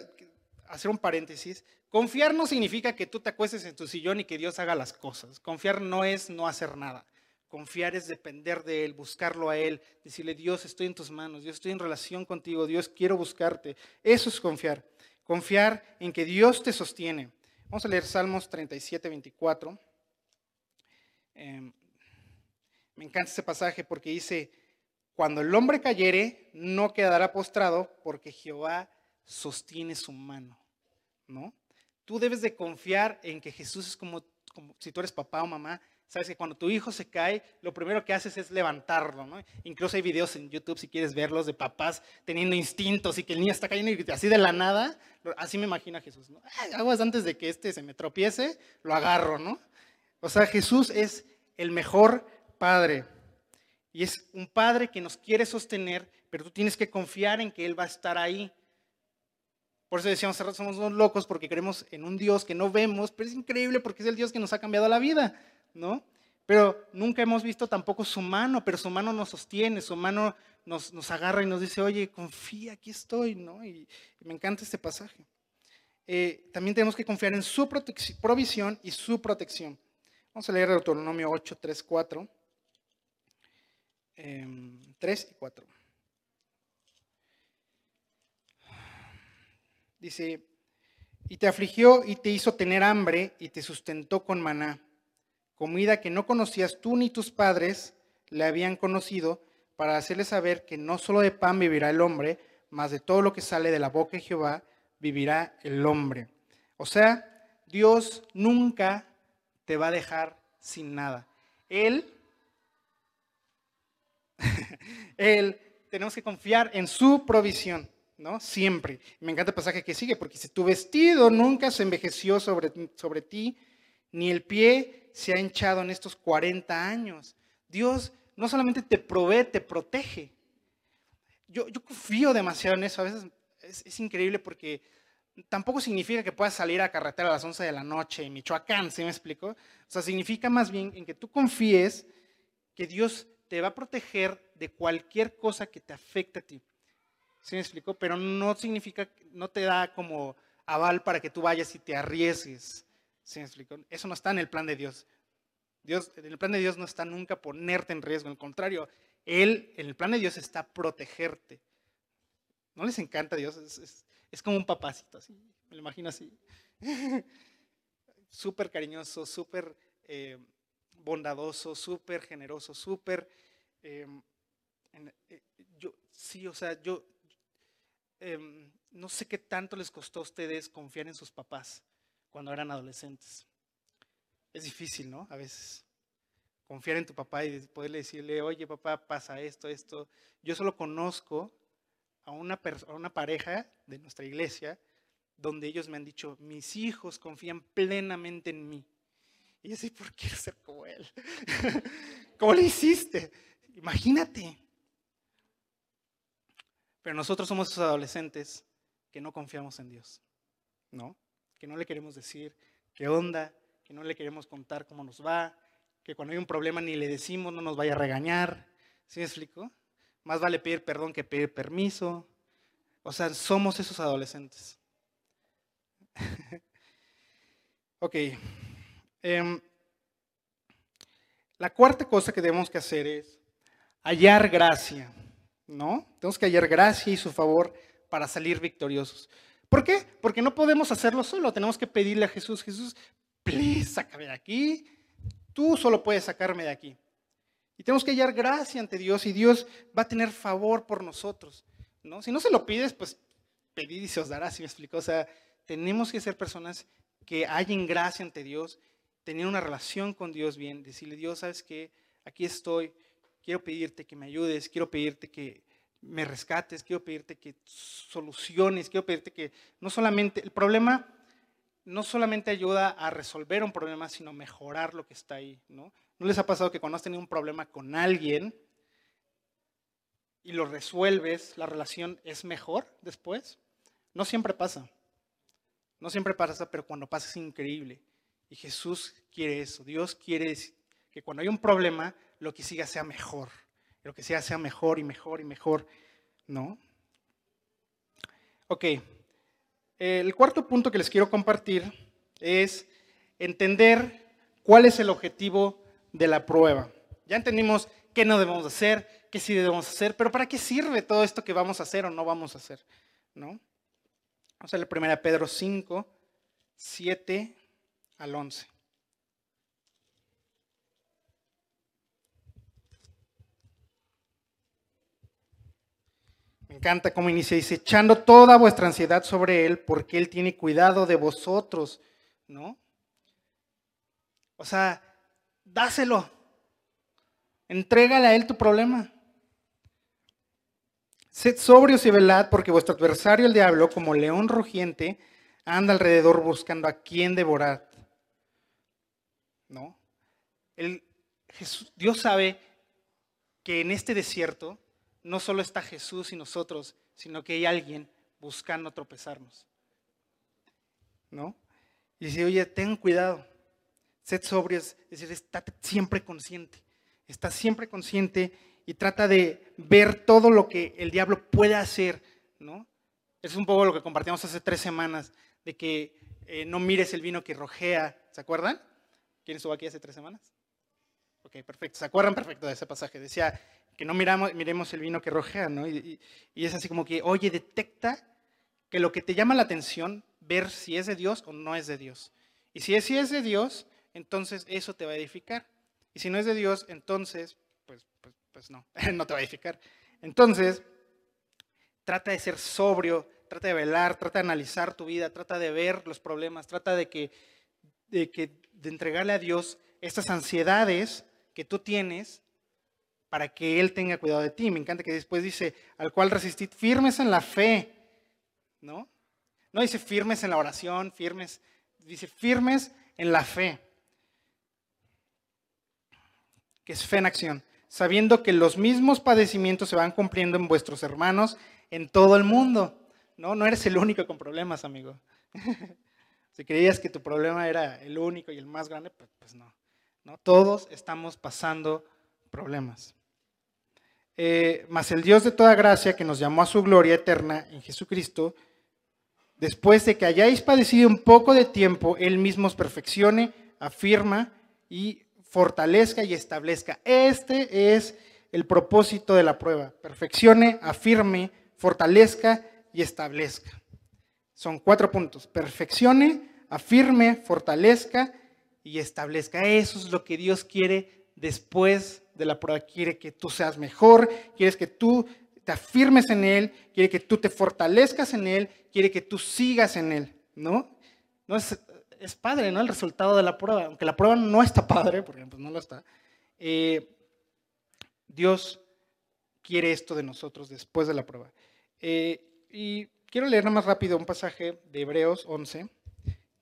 hacer un paréntesis. Confiar no significa que tú te acuestes en tu sillón y que Dios haga las cosas. Confiar no es no hacer nada. Confiar es depender de Él, buscarlo a Él, decirle, Dios, estoy en tus manos, Dios, estoy en relación contigo, Dios, quiero buscarte. Eso es confiar. Confiar en que Dios te sostiene. Vamos a leer Salmos 37, 24. Em, me encanta ese pasaje porque dice, cuando el hombre cayere, no quedará postrado porque Jehová sostiene su mano. ¿No? Tú debes de confiar en que Jesús es como si tú eres papá o mamá, Sabes que cuando tu hijo se cae, lo primero que haces es levantarlo, ¿no? Incluso hay videos en YouTube, si quieres verlos, de papás teniendo instintos y que el niño está cayendo y así de la nada, así me imagino a Jesús, ¿no? aguas antes de que este se me tropiece, lo agarro, ¿no? O sea, Jesús es el mejor padre. Y es un padre que nos quiere sostener, pero tú tienes que confiar en que Él va a estar ahí. Por eso decíamos, somos unos locos porque creemos en un Dios que no vemos, pero es increíble porque es el Dios que nos ha cambiado la vida. ¿No? Pero nunca hemos visto tampoco su mano, pero su mano nos sostiene, su mano nos, agarra y nos dice, oye, confía, aquí estoy, ¿no? Y, me encanta este pasaje. Eh, también tenemos que confiar en su provisión y su protección. Vamos a leer Deuteronomio 8, 3, 4. 3 y 4. Dice, y te afligió y te hizo tener hambre y te sustentó con maná comida que no conocías tú ni tus padres le habían conocido, para hacerles saber que no solo de pan vivirá el hombre, mas de todo lo que sale de la boca de Jehová vivirá el hombre. O sea, Dios nunca te va a dejar sin nada. Él, [LAUGHS] Él, tenemos que confiar en su provisión, ¿no? Siempre. Me encanta el pasaje que sigue, porque si tu vestido nunca se envejeció sobre, sobre ti, ni el pie se ha hinchado en estos 40 años. Dios no solamente te provee, te protege. Yo, yo confío demasiado en eso. A veces es, increíble porque tampoco significa que puedas salir a carretera a las 11 de la noche en Michoacán, ¿sí me explico? O sea, significa más bien en que tú confíes que Dios te va a proteger de cualquier cosa que te afecte a ti. ¿Sí me explico? Pero no significa, no te da como aval para que tú vayas y te arriesgues. ¿Sí me Eso no está en el plan de Dios. Dios. En el plan de Dios no está nunca ponerte en riesgo. Al contrario, Él, en el plan de Dios está protegerte. ¿No les encanta Dios? Es, como un papacito, así. Me lo imagino así. [LAUGHS] súper cariñoso, súper eh, bondadoso, súper generoso, súper... Em, eh, yo, sí, o sea, yo em, no sé qué tanto les costó a ustedes confiar en sus papás cuando eran adolescentes. Es difícil, ¿no? A veces confiar en tu papá y poderle decirle, oye papá, pasa esto, esto. Yo solo conozco a una, pareja de nuestra iglesia donde ellos me han dicho, mis hijos confían plenamente en mí. Y yo sé, ¿por qué [LAUGHS] ser como él? [LAUGHS] ¿Cómo le hiciste? Imagínate. Pero nosotros somos esos adolescentes que no confiamos en Dios, ¿no? Que no le queremos decir qué onda, que no le queremos contar cómo nos va, que cuando hay un problema ni le decimos, no nos vaya a regañar. ¿Sí me explico? Más vale pedir perdón que pedir permiso. O sea, somos esos adolescentes. [LAUGHS] ok. Em, la cuarta cosa que tenemos que hacer es hallar gracia, ¿no? Tenemos que hallar gracia y su favor para salir victoriosos. ¿Por qué? Porque no podemos hacerlo solo, tenemos que pedirle a Jesús, Jesús, please, sácame de aquí, tú solo puedes sacarme de aquí. Y tenemos que hallar gracia ante Dios y Dios va a tener favor por nosotros. ¿no? Si no se lo pides, pues pedid y se os dará, si me explico. O sea, tenemos que ser personas que hallen gracia ante Dios, tener una relación con Dios bien, decirle, Dios, ¿sabes qué? Aquí estoy, quiero pedirte que me ayudes, quiero pedirte que me rescates, quiero pedirte que soluciones, quiero pedirte que no solamente, el problema no solamente ayuda a resolver un problema, sino mejorar lo que está ahí, ¿no? ¿No les ha pasado que cuando has tenido un problema con alguien y lo resuelves, la relación es mejor después? No siempre pasa. No siempre pasa, pero cuando pasa es increíble. Y Jesús quiere eso. Dios quiere que cuando hay un problema, lo que siga sea mejor. Lo que siga sea mejor y mejor y mejor. ¿No? Ok. El cuarto punto que les quiero compartir es entender cuál es el objetivo de la prueba. Ya entendimos qué no debemos hacer, qué sí debemos hacer, pero ¿para qué sirve todo esto que vamos a hacer o no vamos a hacer? ¿No? Vamos a leer 1 Pedro 5, 7 al 11. Me encanta cómo inicia, dice, echando toda vuestra ansiedad sobre Él, porque Él tiene cuidado de vosotros, ¿no? O sea, dáselo. Entrégale a Él tu problema. Sed sobrios y velad, porque vuestro adversario, el diablo, como león rugiente, anda alrededor buscando a quien devorar. ¿No? El, Dios sabe que en este desierto no solo está Jesús y nosotros, sino que hay alguien buscando tropezarnos. ¿No? Y dice, oye, ten cuidado, sed sobrios, es decir, está siempre consciente, está siempre consciente y trata de ver todo lo que el diablo puede hacer, ¿no? Es un poco lo que compartimos hace tres semanas, de que eh, no mires el vino que rojea, ¿se acuerdan? ¿Quién estuvo aquí hace tres semanas? Ok, perfecto, ¿se acuerdan perfecto de ese pasaje? Decía que no miramos, miremos el vino que rojea, ¿no? Y, es así como que, oye, detecta que lo que te llama la atención, ver si es de Dios o no es de Dios. Y si es, es de Dios, entonces eso te va a edificar. Y si no es de Dios, entonces pues no, [LAUGHS] no te va a edificar. Entonces, trata de ser sobrio, trata de velar, trata de analizar tu vida, trata de ver los problemas, trata de que, de que de entregarle a Dios estas ansiedades que tú tienes para que Él tenga cuidado de ti. Me encanta que después dice, al cual resistid firmes en la fe, ¿no? No dice firmes en la oración, firmes, dice firmes en la fe, que es fe en acción sabiendo que los mismos padecimientos se van cumpliendo en vuestros hermanos en todo el mundo. No, no eres el único con problemas, amigo. [LAUGHS] si creías que tu problema era el único y el más grande, pues, pues no. no. Todos estamos pasando problemas. Eh, mas el Dios de toda gracia que nos llamó a su gloria eterna en Jesucristo, después de que hayáis padecido un poco de tiempo, Él mismo os perfeccione, afirma y fortalezca y establezca. Este es el propósito de la prueba. Perfeccione, afirme, fortalezca y establezca. Son cuatro puntos. Perfeccione, afirme, fortalezca y establezca. Eso es lo que Dios quiere después de la prueba. Quiere que tú seas mejor, quiere que tú te afirmes en Él, quiere que tú te fortalezcas en Él, quiere que tú sigas en Él. ¿No? No es es padre, ¿no? El resultado de la prueba, aunque la prueba no está padre, porque pues no lo está. Eh, Dios quiere esto de nosotros después de la prueba. Eh, y quiero leer nada más rápido un pasaje de Hebreos 11,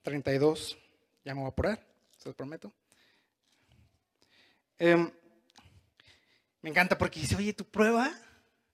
32. Ya me voy a apurar, se los prometo. Em, me encanta porque dice, oye, ¿tu prueba?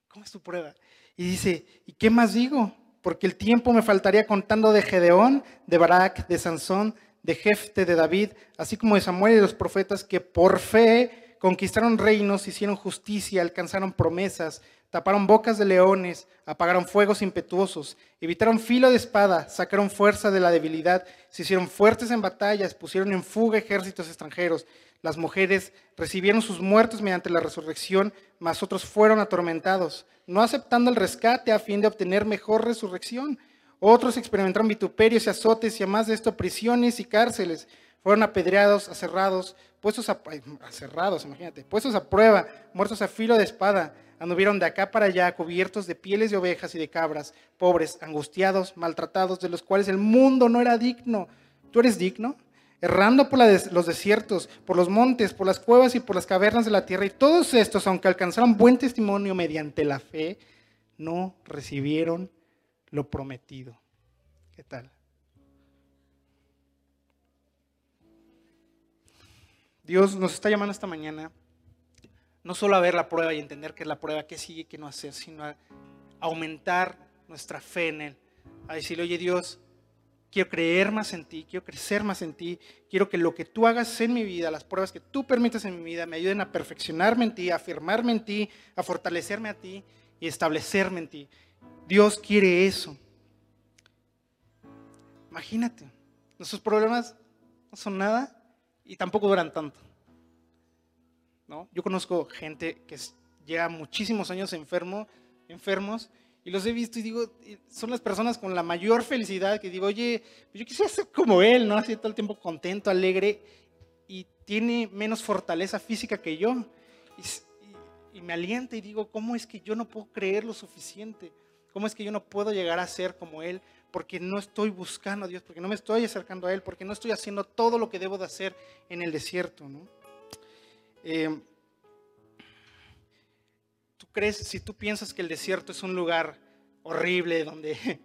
¿Cómo es tu prueba? Y dice, ¿y qué más digo? porque el tiempo me faltaría contando de Gedeón, de Barak, de Sansón, de Jefte, de David, así como de Samuel y los profetas que por fe conquistaron reinos, hicieron justicia, alcanzaron promesas, taparon bocas de leones, apagaron fuegos impetuosos, evitaron filo de espada, sacaron fuerza de la debilidad, se hicieron fuertes en batallas, pusieron en fuga ejércitos extranjeros. Las mujeres recibieron sus muertos mediante la resurrección, mas otros fueron atormentados, no aceptando el rescate a fin de obtener mejor resurrección. Otros experimentaron vituperios y azotes y además de esto prisiones y cárceles. fueron apedreados, aserrados, puestos a, imagínate, puestos a prueba, muertos a filo de espada, anduvieron de acá para allá, cubiertos de pieles de ovejas y de cabras, pobres, angustiados, maltratados, de los cuales el mundo no era digno. ¿Tú eres digno? Errando por los desiertos, por los montes, por las cuevas y por las cavernas de la tierra. Y todos estos, aunque alcanzaron buen testimonio mediante la fe, no recibieron lo prometido. ¿Qué tal? Dios nos está llamando esta mañana no solo a ver la prueba y entender qué es la prueba, qué sigue, qué no hacer, sino a aumentar nuestra fe en Él. A decirle, oye Dios, quiero creer más en ti, quiero crecer más en ti, quiero que lo que tú hagas en mi vida, las pruebas que tú permitas en mi vida, me ayuden a perfeccionarme en ti, a afirmarme en ti, a fortalecerme a ti y establecerme en ti. Dios quiere eso. Imagínate, nuestros problemas no son nada y tampoco duran tanto. Yo conozco gente que lleva muchísimos años enfermo, enfermos y los he visto y digo, son las personas con la mayor felicidad que digo, oye, pues yo quisiera ser como él, ¿no? Así todo el tiempo contento, alegre y tiene menos fortaleza física que yo. Y, y me alienta y digo, ¿cómo es que yo no puedo creer lo suficiente? ¿Cómo es que yo no puedo llegar a ser como Él? Porque no estoy buscando a Dios, porque no me estoy acercando a Él, porque no estoy haciendo todo lo que debo de hacer en el desierto. ¿no? Eh, tú crees, si tú piensas que el desierto es un lugar horrible donde [LAUGHS]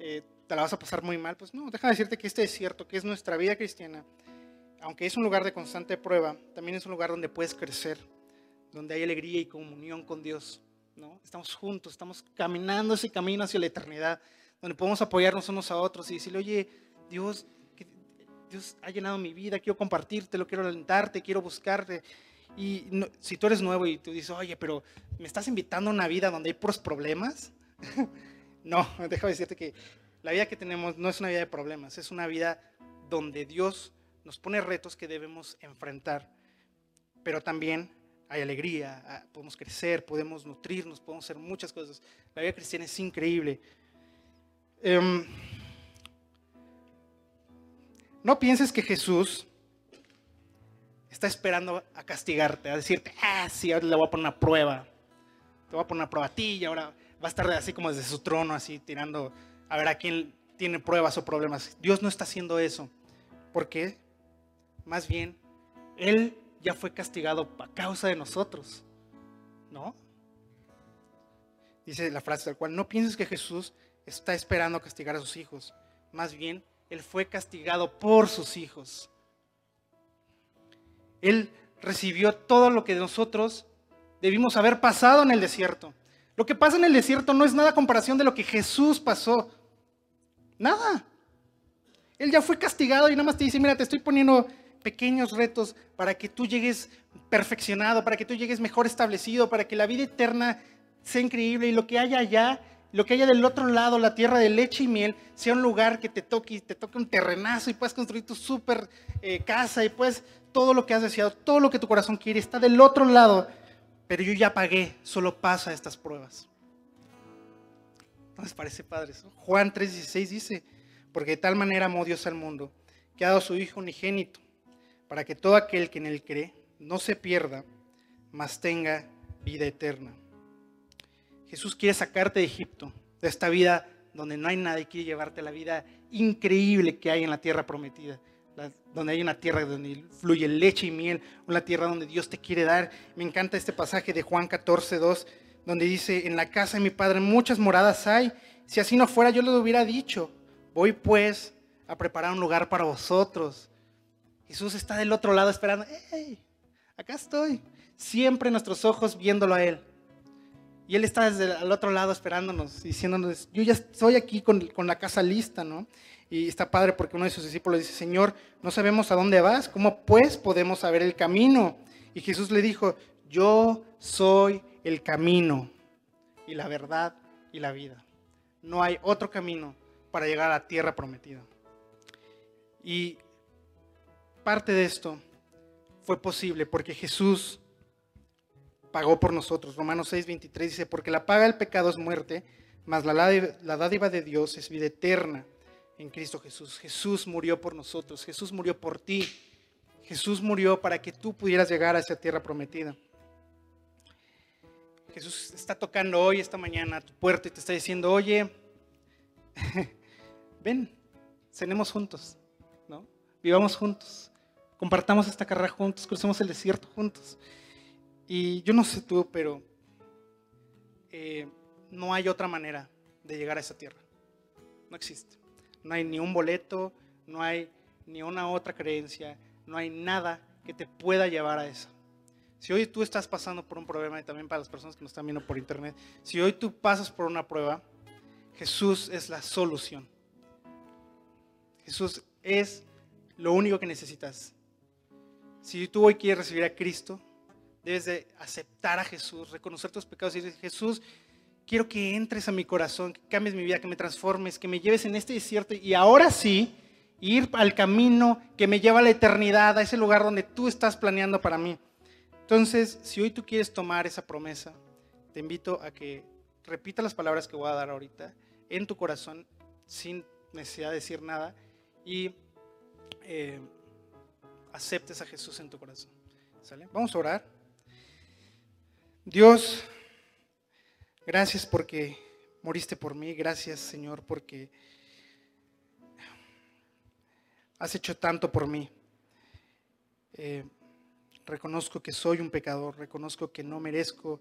eh, te la vas a pasar muy mal, pues no, deja de decirte que este desierto, que es nuestra vida cristiana, aunque es un lugar de constante prueba, también es un lugar donde puedes crecer, donde hay alegría y comunión con Dios. ¿no? Estamos juntos, estamos caminando ese camino hacia la eternidad, donde podemos apoyarnos unos a otros y decirle, oye, Dios, Dios ha llenado mi vida, quiero compartirte, lo quiero alentarte, quiero buscarte. Y si tú eres nuevo y tú dices, oye, pero ¿me estás invitando a una vida donde hay puros problemas? [LAUGHS] no, déjame decirte que la vida que tenemos no es una vida de problemas, es una vida donde Dios nos pone retos que debemos enfrentar, pero también hay alegría, ah, podemos crecer, podemos nutrirnos, podemos hacer muchas cosas. La vida cristiana es increíble. Em, no pienses que Jesús está esperando a castigarte, a decirte, ah, sí, ahora le voy a poner una prueba. Te voy a poner una prueba a ti y ahora va a estar así como desde su trono, así tirando a ver a quién tiene pruebas o problemas. Dios no está haciendo eso. ¿Por qué? Más bien, Él ya fue castigado a causa de nosotros. ¿No? Dice la frase tal cual, no pienses que Jesús está esperando castigar a sus hijos. Más bien, Él fue castigado por sus hijos. Él recibió todo lo que nosotros debimos haber pasado en el desierto. Lo que pasa en el desierto no es nada comparación de lo que Jesús pasó. Nada. Él ya fue castigado y nada más te dice, mira, te estoy poniendo pequeños retos para que tú llegues perfeccionado, para que tú llegues mejor establecido, para que la vida eterna sea increíble y lo que haya allá, lo que haya del otro lado, la tierra de leche y miel, sea un lugar que te toque, te toque un terrenazo y puedas construir tu super eh, casa y puedes todo lo que has deseado, todo lo que tu corazón quiere está del otro lado, pero yo ya pagué, solo pasa estas pruebas. ¿No parece padre eso? Juan 3:16 dice, porque de tal manera amó Dios al mundo, que ha dado a su Hijo unigénito, para que todo aquel que en él cree no se pierda, mas tenga vida eterna. Jesús quiere sacarte de Egipto, de esta vida donde no hay nada y quiere llevarte a la vida increíble que hay en la tierra prometida donde hay una tierra donde fluye leche y miel, una tierra donde Dios te quiere dar. Me encanta este pasaje de Juan 14, 2, donde dice, en la casa de mi padre muchas moradas hay. Si así no fuera, yo les hubiera dicho, voy pues a preparar un lugar para vosotros. Jesús está del otro lado esperando, hey, acá estoy, siempre nuestros ojos viéndolo a Él. Y Él está desde el otro lado esperándonos, diciéndonos, yo ya estoy aquí con, con la casa lista, ¿no? Y está padre porque uno de sus discípulos dice, Señor, no sabemos a dónde vas, ¿cómo pues podemos saber el camino? Y Jesús le dijo, yo soy el camino y la verdad y la vida. No hay otro camino para llegar a la tierra prometida. Y parte de esto fue posible porque Jesús pagó por nosotros. Romanos 6, 23 dice, porque la paga del pecado es muerte, mas la, la dádiva de Dios es vida eterna en Cristo Jesús. Jesús murió por nosotros, Jesús murió por ti, Jesús murió para que tú pudieras llegar a esa tierra prometida. Jesús está tocando hoy, esta mañana, a tu puerta y te está diciendo, oye, [LAUGHS] ven, cenemos juntos, ¿no? Vivamos juntos, compartamos esta carrera juntos, crucemos el desierto juntos. Y yo no sé tú, pero eh, no hay otra manera de llegar a esa tierra. No existe. No hay ni un boleto, no hay ni una otra creencia, no hay nada que te pueda llevar a eso. Si hoy tú estás pasando por un problema, y también para las personas que nos están viendo por internet, si hoy tú pasas por una prueba, Jesús es la solución. Jesús es lo único que necesitas. Si tú hoy quieres recibir a Cristo, debes de aceptar a Jesús, reconocer tus pecados y decir, Jesús, quiero que entres a mi corazón, que cambies mi vida, que me transformes, que me lleves en este desierto y ahora sí ir al camino que me lleva a la eternidad, a ese lugar donde tú estás planeando para mí. Entonces, si hoy tú quieres tomar esa promesa, te invito a que repita las palabras que voy a dar ahorita en tu corazón sin necesidad de decir nada y eh, aceptes a Jesús en tu corazón. ¿Sale? Vamos a orar. Dios, gracias porque moriste por mí. Gracias, Señor, porque has hecho tanto por mí. Eh, reconozco que soy un pecador, reconozco que no merezco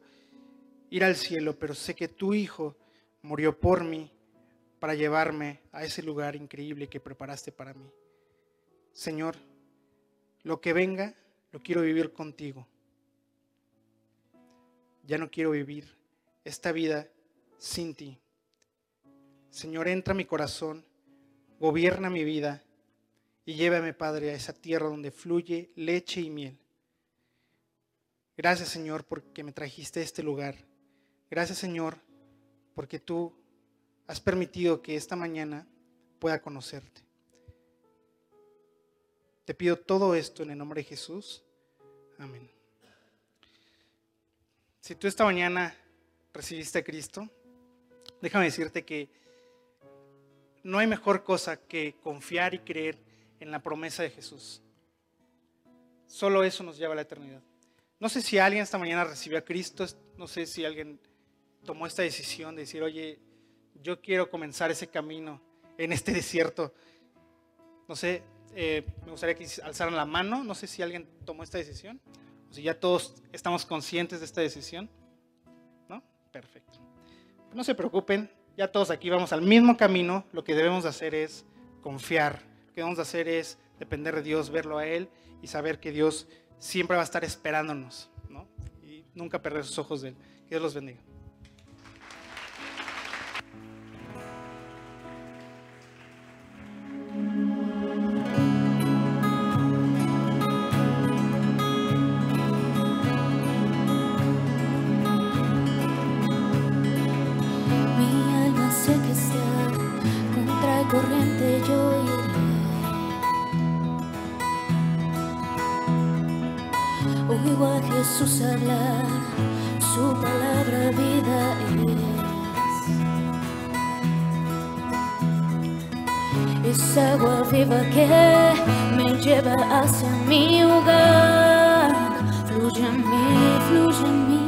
ir al cielo, pero sé que tu Hijo murió por mí para llevarme a ese lugar increíble que preparaste para mí. Señor, lo que venga, lo quiero vivir contigo ya no quiero vivir esta vida sin ti. Señor, entra a mi corazón, gobierna mi vida y llévame, Padre, a esa tierra donde fluye leche y miel. Gracias, Señor, porque me trajiste a este lugar. Gracias, Señor, porque tú has permitido que esta mañana pueda conocerte. Te pido todo esto en el nombre de Jesús. Amén. Si tú esta mañana recibiste a Cristo, déjame decirte que no hay mejor cosa que confiar y creer en la promesa de Jesús. Solo eso nos lleva a la eternidad. No sé si alguien esta mañana recibió a Cristo, no sé si alguien tomó esta decisión de decir, oye, yo quiero comenzar ese camino en este [LAUGHS] desierto. No sé, eh, me gustaría que alzaran la mano, no sé si alguien tomó esta decisión. Si ya todos estamos conscientes de esta decisión. Perfecto. No se preocupen, ya todos aquí vamos al mismo camino. Lo que debemos hacer es confiar. Lo que debemos hacer es depender de Dios, verlo a Él y saber que Dios siempre va a estar esperándonos, ¿no? Y nunca perder sus ojos de Él. Que Dios los bendiga. Jesús hablar, su palabra vida es. Es agua viva que me lleva hacia mi hogar, fluye en mí, fluye en mí.